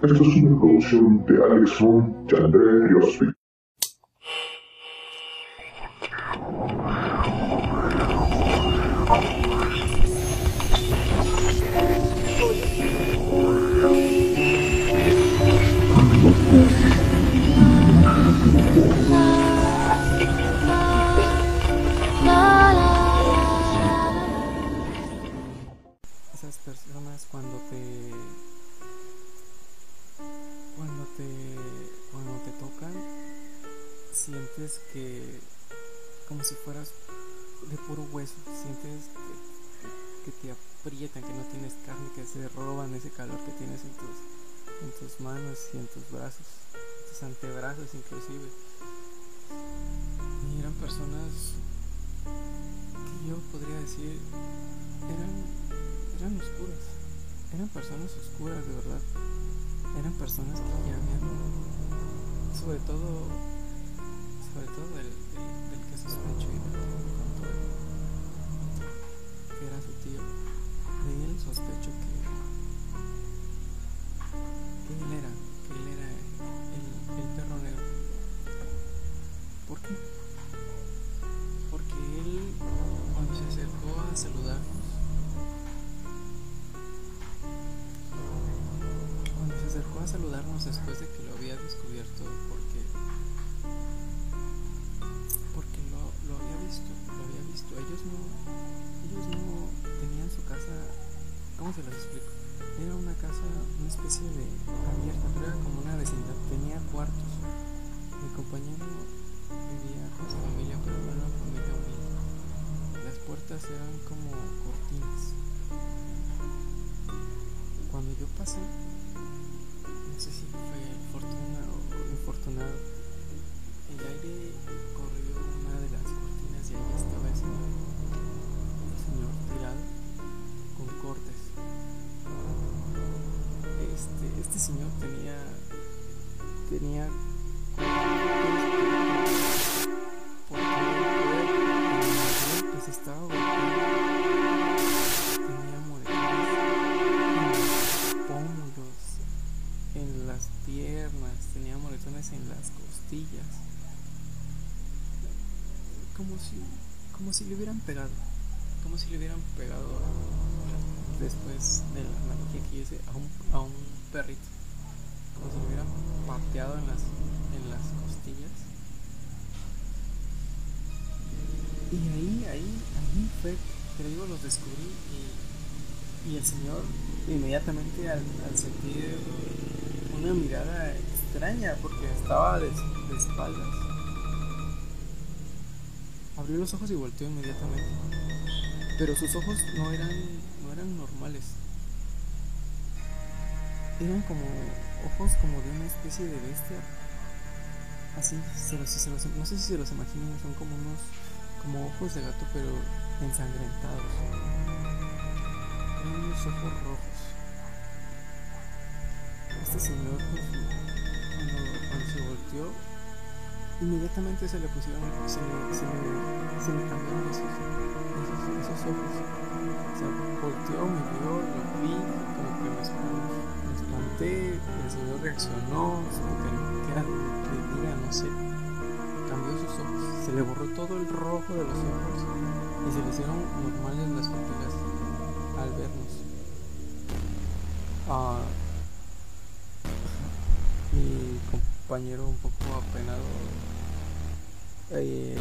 Esto es una producción de Alex Ron y Riospi. Esas personas cuando te cuando te cuando te tocan sientes que como si fueras de puro hueso, sientes que, que te aprietan, que no tienes carne, que se roban ese calor que tienes en tus en tus manos y en tus brazos, en tus antebrazos inclusive. Y eran personas que yo podría decir eran eran oscuras, eran personas oscuras de verdad, eran personas que ya habían, sobre todo, sobre todo del, del, del que sospecho y que contó que era su tío, de él sospecho que, que él era, que él era el, el perro negro. ¿Por qué? Saludarnos después de que lo había descubierto porque porque lo, lo había visto lo había visto. Ellos no ellos no tenían su casa cómo se los explico era una casa una especie de abierta pero era como una vecindad tenía cuartos. Mi compañero vivía con su familia pero no era una familia humilde. Las puertas eran como cortinas. Cuando yo pasé no sé si fue fortuna o infortunado, el aire corrió una de las cortinas y ahí estaba el señor, el señor tirado con cortes. Este, este señor tenía, tenía a un, perrito, como si le hubieran pateado en las, en las costillas. Y ahí, ahí, ahí fue, te digo, los descubrí y, y el señor inmediatamente al, al sentir una mirada extraña porque estaba de, de, espaldas. Abrió los ojos y volteó inmediatamente. Pero sus ojos no eran, Eran como ojos como de una especie de bestia. Así, se los, los, no sé si se los imaginan, son como unos como ojos de gato pero ensangrentados. Eran unos ojos rojos este señor pues, cuando, se volteó inmediatamente se le pusieron se se le, se le cambiaron esos, esos, reaccionó era que diga no sé. Cambió sus ojos se le borró todo el rojo de los ojos y se le hicieron normales las pupilas al vernos. Uh, mi compañero un poco apenado eh,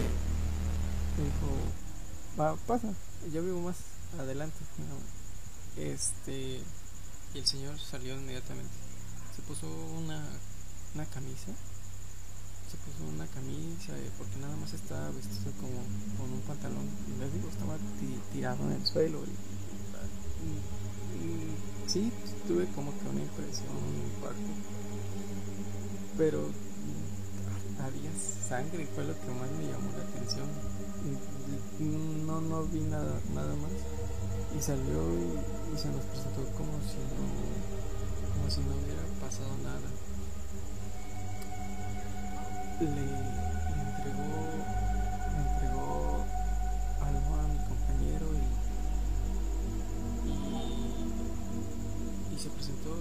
dijo va pasa yo vivo más adelante este y el señor salió inmediatamente se puso una una camisa. Se puso una camisa porque nada más estaba vestido como con un pantalón. Les digo estaba tirado en el suelo y, sí tuve como que una impresión un pero había sangre fue lo que más me llamó la atención. No no vi nada nada más. Y salió y, y se nos presentó como si no si no hubiera pasado nada le, entregó le entregó algo a mi compañero y, y, se presentó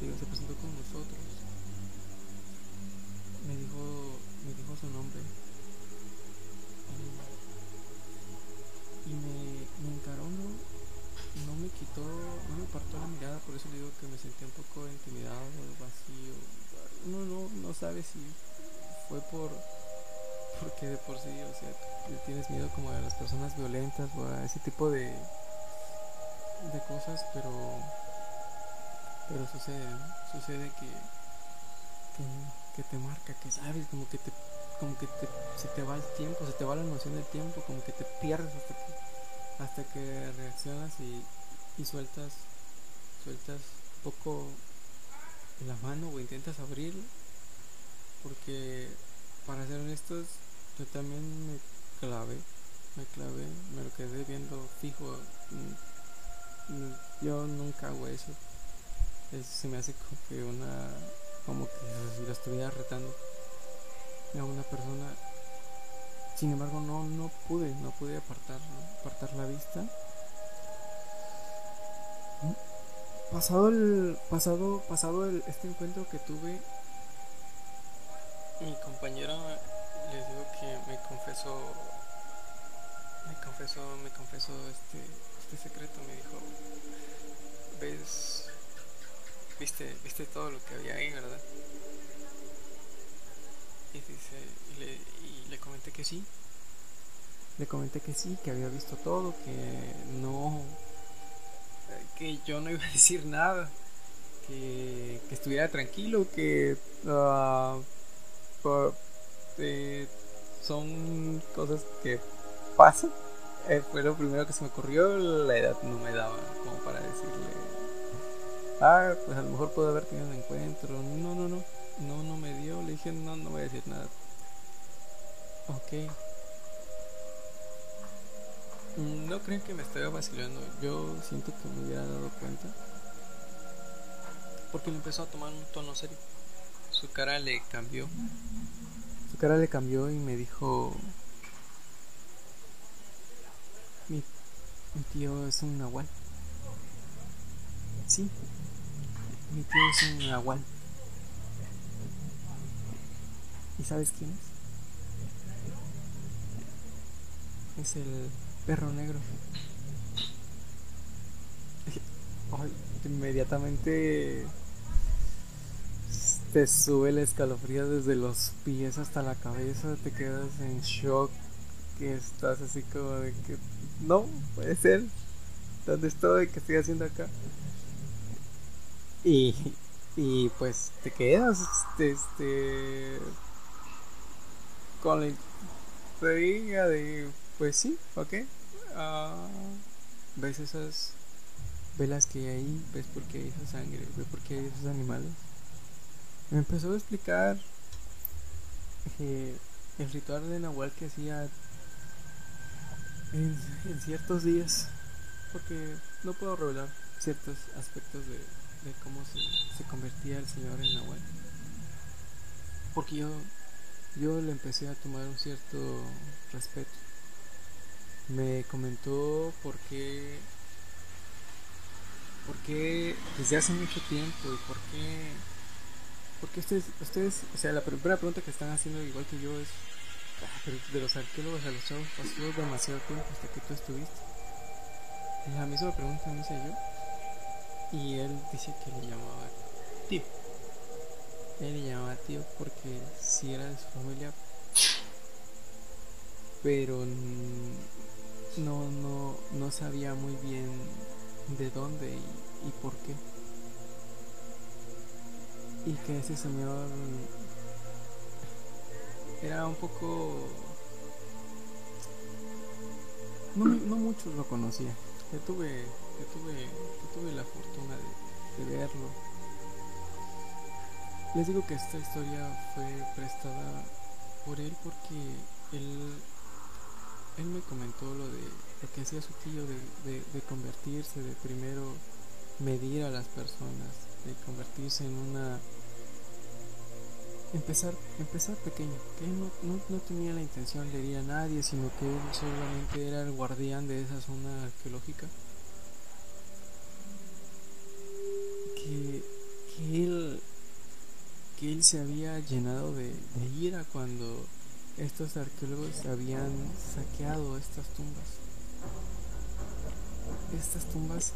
se presentó con nosotros. Me dijo, me dijo su nombre. No, no sabe si fue por porque de por sí, o sea, tienes miedo como a las personas violentas o a ese tipo de de cosas, pero pero sucede, sucede que, que, te marca, que sabes, como que te como que te, se te va el tiempo, se te va la noción del tiempo, como que te pierdes hasta que, hasta que reaccionas y, y sueltas sueltas un poco la mano o intentas abrir porque para ser honestos yo también me clavé me clavé me lo quedé viendo fijo mm, mm, yo nunca hago eso. Se me hace como que una como que si lo estuviera retando a una persona. Sin embargo no no pude no pude apartar apartar la vista. Pasado el pasado pasado el, este encuentro que tuve mi compañero les digo que me confesó me confesó me confesó este este secreto. Me dijo ves viste viste todo lo que había ahí verdad y dice y le, y le comenté que sí. Le comenté que sí que había visto todo que no que yo no iba a decir nada, que, estuviera tranquilo, que uh, son cosas que pasan. Eh, fue lo primero que se me ocurrió, la edad no me daba como para decirle, ah, pues a lo mejor puedo haber tenido un encuentro. No, no, no, no, no me dio, le dije, no, no voy a decir nada. Ok. No creen que me estaba vacilando. Yo siento que me hubiera dado cuenta. Porque me empezó a tomar un tono serio. Su cara le cambió. Su cara le cambió y me dijo... Mi, mi tío es un nahual. Sí, mi tío es un nahual. ¿Y sabes quién es? Es el perro negro. inmediatamente te sube el escalofrío desde los pies hasta la cabeza, te quedas en shock, que estás así como de que no, puede ser, ¿dónde estoy? ¿Qué estoy haciendo acá? Y, y pues te quedas este, este con la intriga de pues sí, ok. Uh, ¿Ves esas velas que hay ahí? ¿Ves por qué hay esa sangre? ¿Ves por qué hay esos animales? Me empezó a explicar eh, el ritual de Nahual que hacía en, ciertos días, porque no puedo revelar ciertos aspectos de, cómo se, se convertía el Señor en Nahual. Porque yo, yo le empecé a tomar un cierto respeto me comentó por qué, por qué desde hace mucho tiempo y por qué, porque ustedes, ustedes, o sea, la primera pregunta que están haciendo igual que yo es, ah, de los arqueólogos a los chavos pasó demasiado tiempo hasta que tú estuviste. La misma pregunta me hice yo y él dice que le llamaba tío. Él le llamaba tío porque si era de su familia, pero no, no, no sabía muy bien de dónde y, por qué. Y que ese señor era un poco... No, no muchos lo conocían. Yo tuve, yo tuve, yo tuve la fortuna de, de verlo. Les digo que esta historia fue prestada por él porque él él me comentó lo de lo que hacía su tío de, convertirse, de primero medir a las personas, de convertirse en una empezar, empezar pequeño, que él no, tenía la intención de herir a nadie, sino que él solamente era el guardián de esa zona arqueológica. Que, que él que él se había llenado de ira cuando estos arqueólogos habían saqueado estas tumbas. Estas tumbas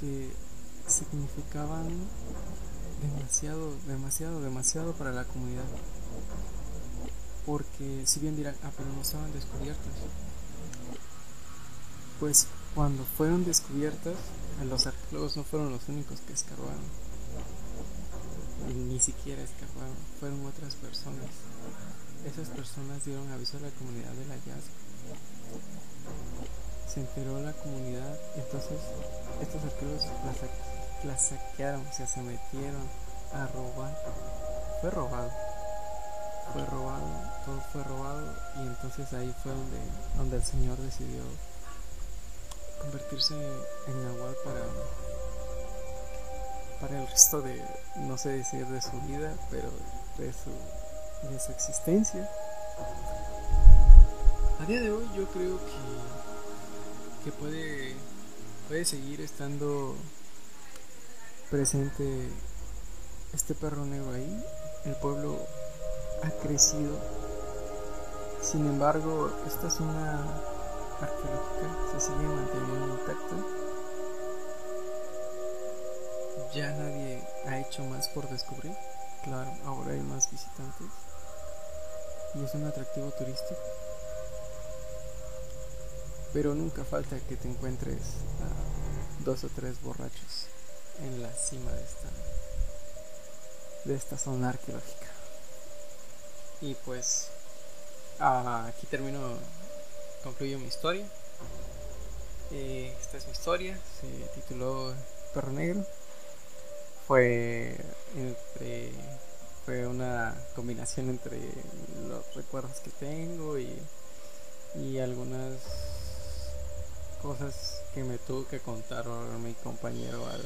que significaban demasiado, demasiado, demasiado para la comunidad. Porque si bien dirán, ah, pero no estaban descubiertas. Pues cuando fueron descubiertas, los arqueólogos no fueron los únicos que escarbaron. Ni siquiera escarbaron, fueron otras personas. Esas personas dieron aviso a la comunidad del hallazgo. Se enteró la comunidad, entonces estos arqueólogos las, saquearon, o sea, se metieron a robar. Fue robado. Fue robado, todo fue robado y entonces ahí fue donde, donde el Señor decidió convertirse en Nahual para, para el resto de, no sé decir de su vida, pero de su de su existencia. A día de hoy yo creo que, que puede, puede seguir estando presente este perro negro ahí. El pueblo ha crecido. Sin embargo, esta zona arqueológica se sigue manteniendo intacta. Ya nadie ha hecho más por descubrir. Claro, ahora hay más visitantes y es un atractivo turístico. Pero nunca falta que te encuentres a dos o tres borrachos en la cima de esta, de esta zona arqueológica. Y pues aquí termino, concluyo mi historia. Eh, esta es mi historia, se tituló Perro Negro. Fue fue una combinación entre los recuerdos que tengo y, y algunas cosas que me tuvo que contar mi compañero al,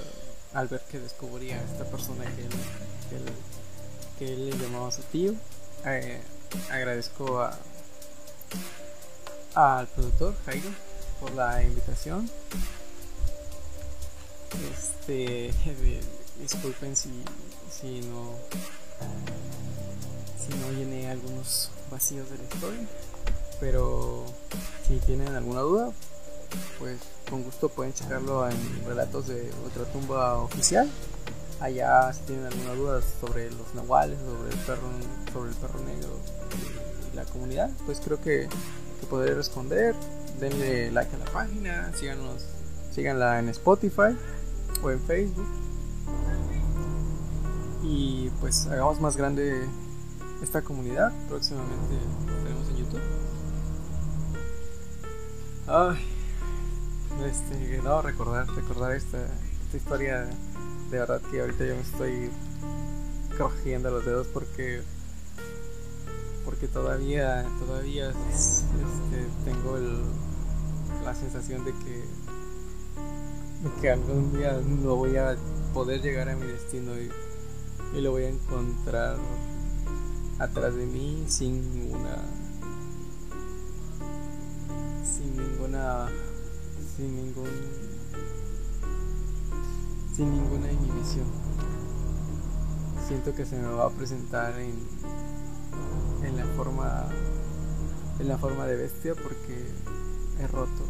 al ver que descubría a esta persona que él, que él, le llamaba su tío. Eh, agradezco a al productor Jairo por la invitación. Este, disculpen si, si no si no llené algunos vacíos de la historia. Pero si tienen alguna duda, pues con gusto pueden checarlo en relatos de otra tumba oficial. Allá si tienen alguna duda sobre los nahuales, sobre el perro, sobre el perro negro y la comunidad, pues creo que, que podré responder. Denle like a la página, síganos, síganla en Spotify o en Facebook y pues hagamos más grande esta comunidad. Próximamente tenemos en YouTube. Ay, este, no, recordar, recordar esta, esta historia. De verdad que ahorita yo me estoy cogiendo los dedos porque porque todavía todavía este, tengo la sensación de que que algún día no voy a poder llegar a mi destino y y lo voy a encontrar atrás de mí sin ninguna sin ninguna sin ningún sin ninguna inhibición. Siento que se me va a presentar en en la forma en la forma de bestia porque he roto.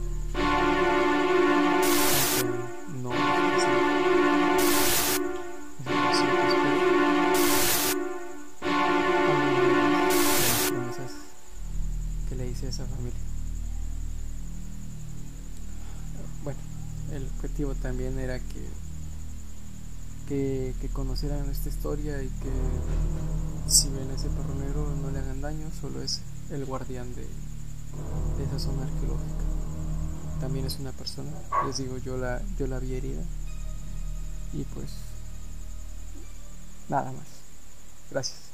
No esa familia. Bueno, el objetivo también era que, que, conocieran esta historia y que si ven ese perro negro no le hagan daño, solo es el guardián de, de esa zona arqueológica. También es una persona, les digo, yo la, yo la vi herida y pues nada más. Gracias.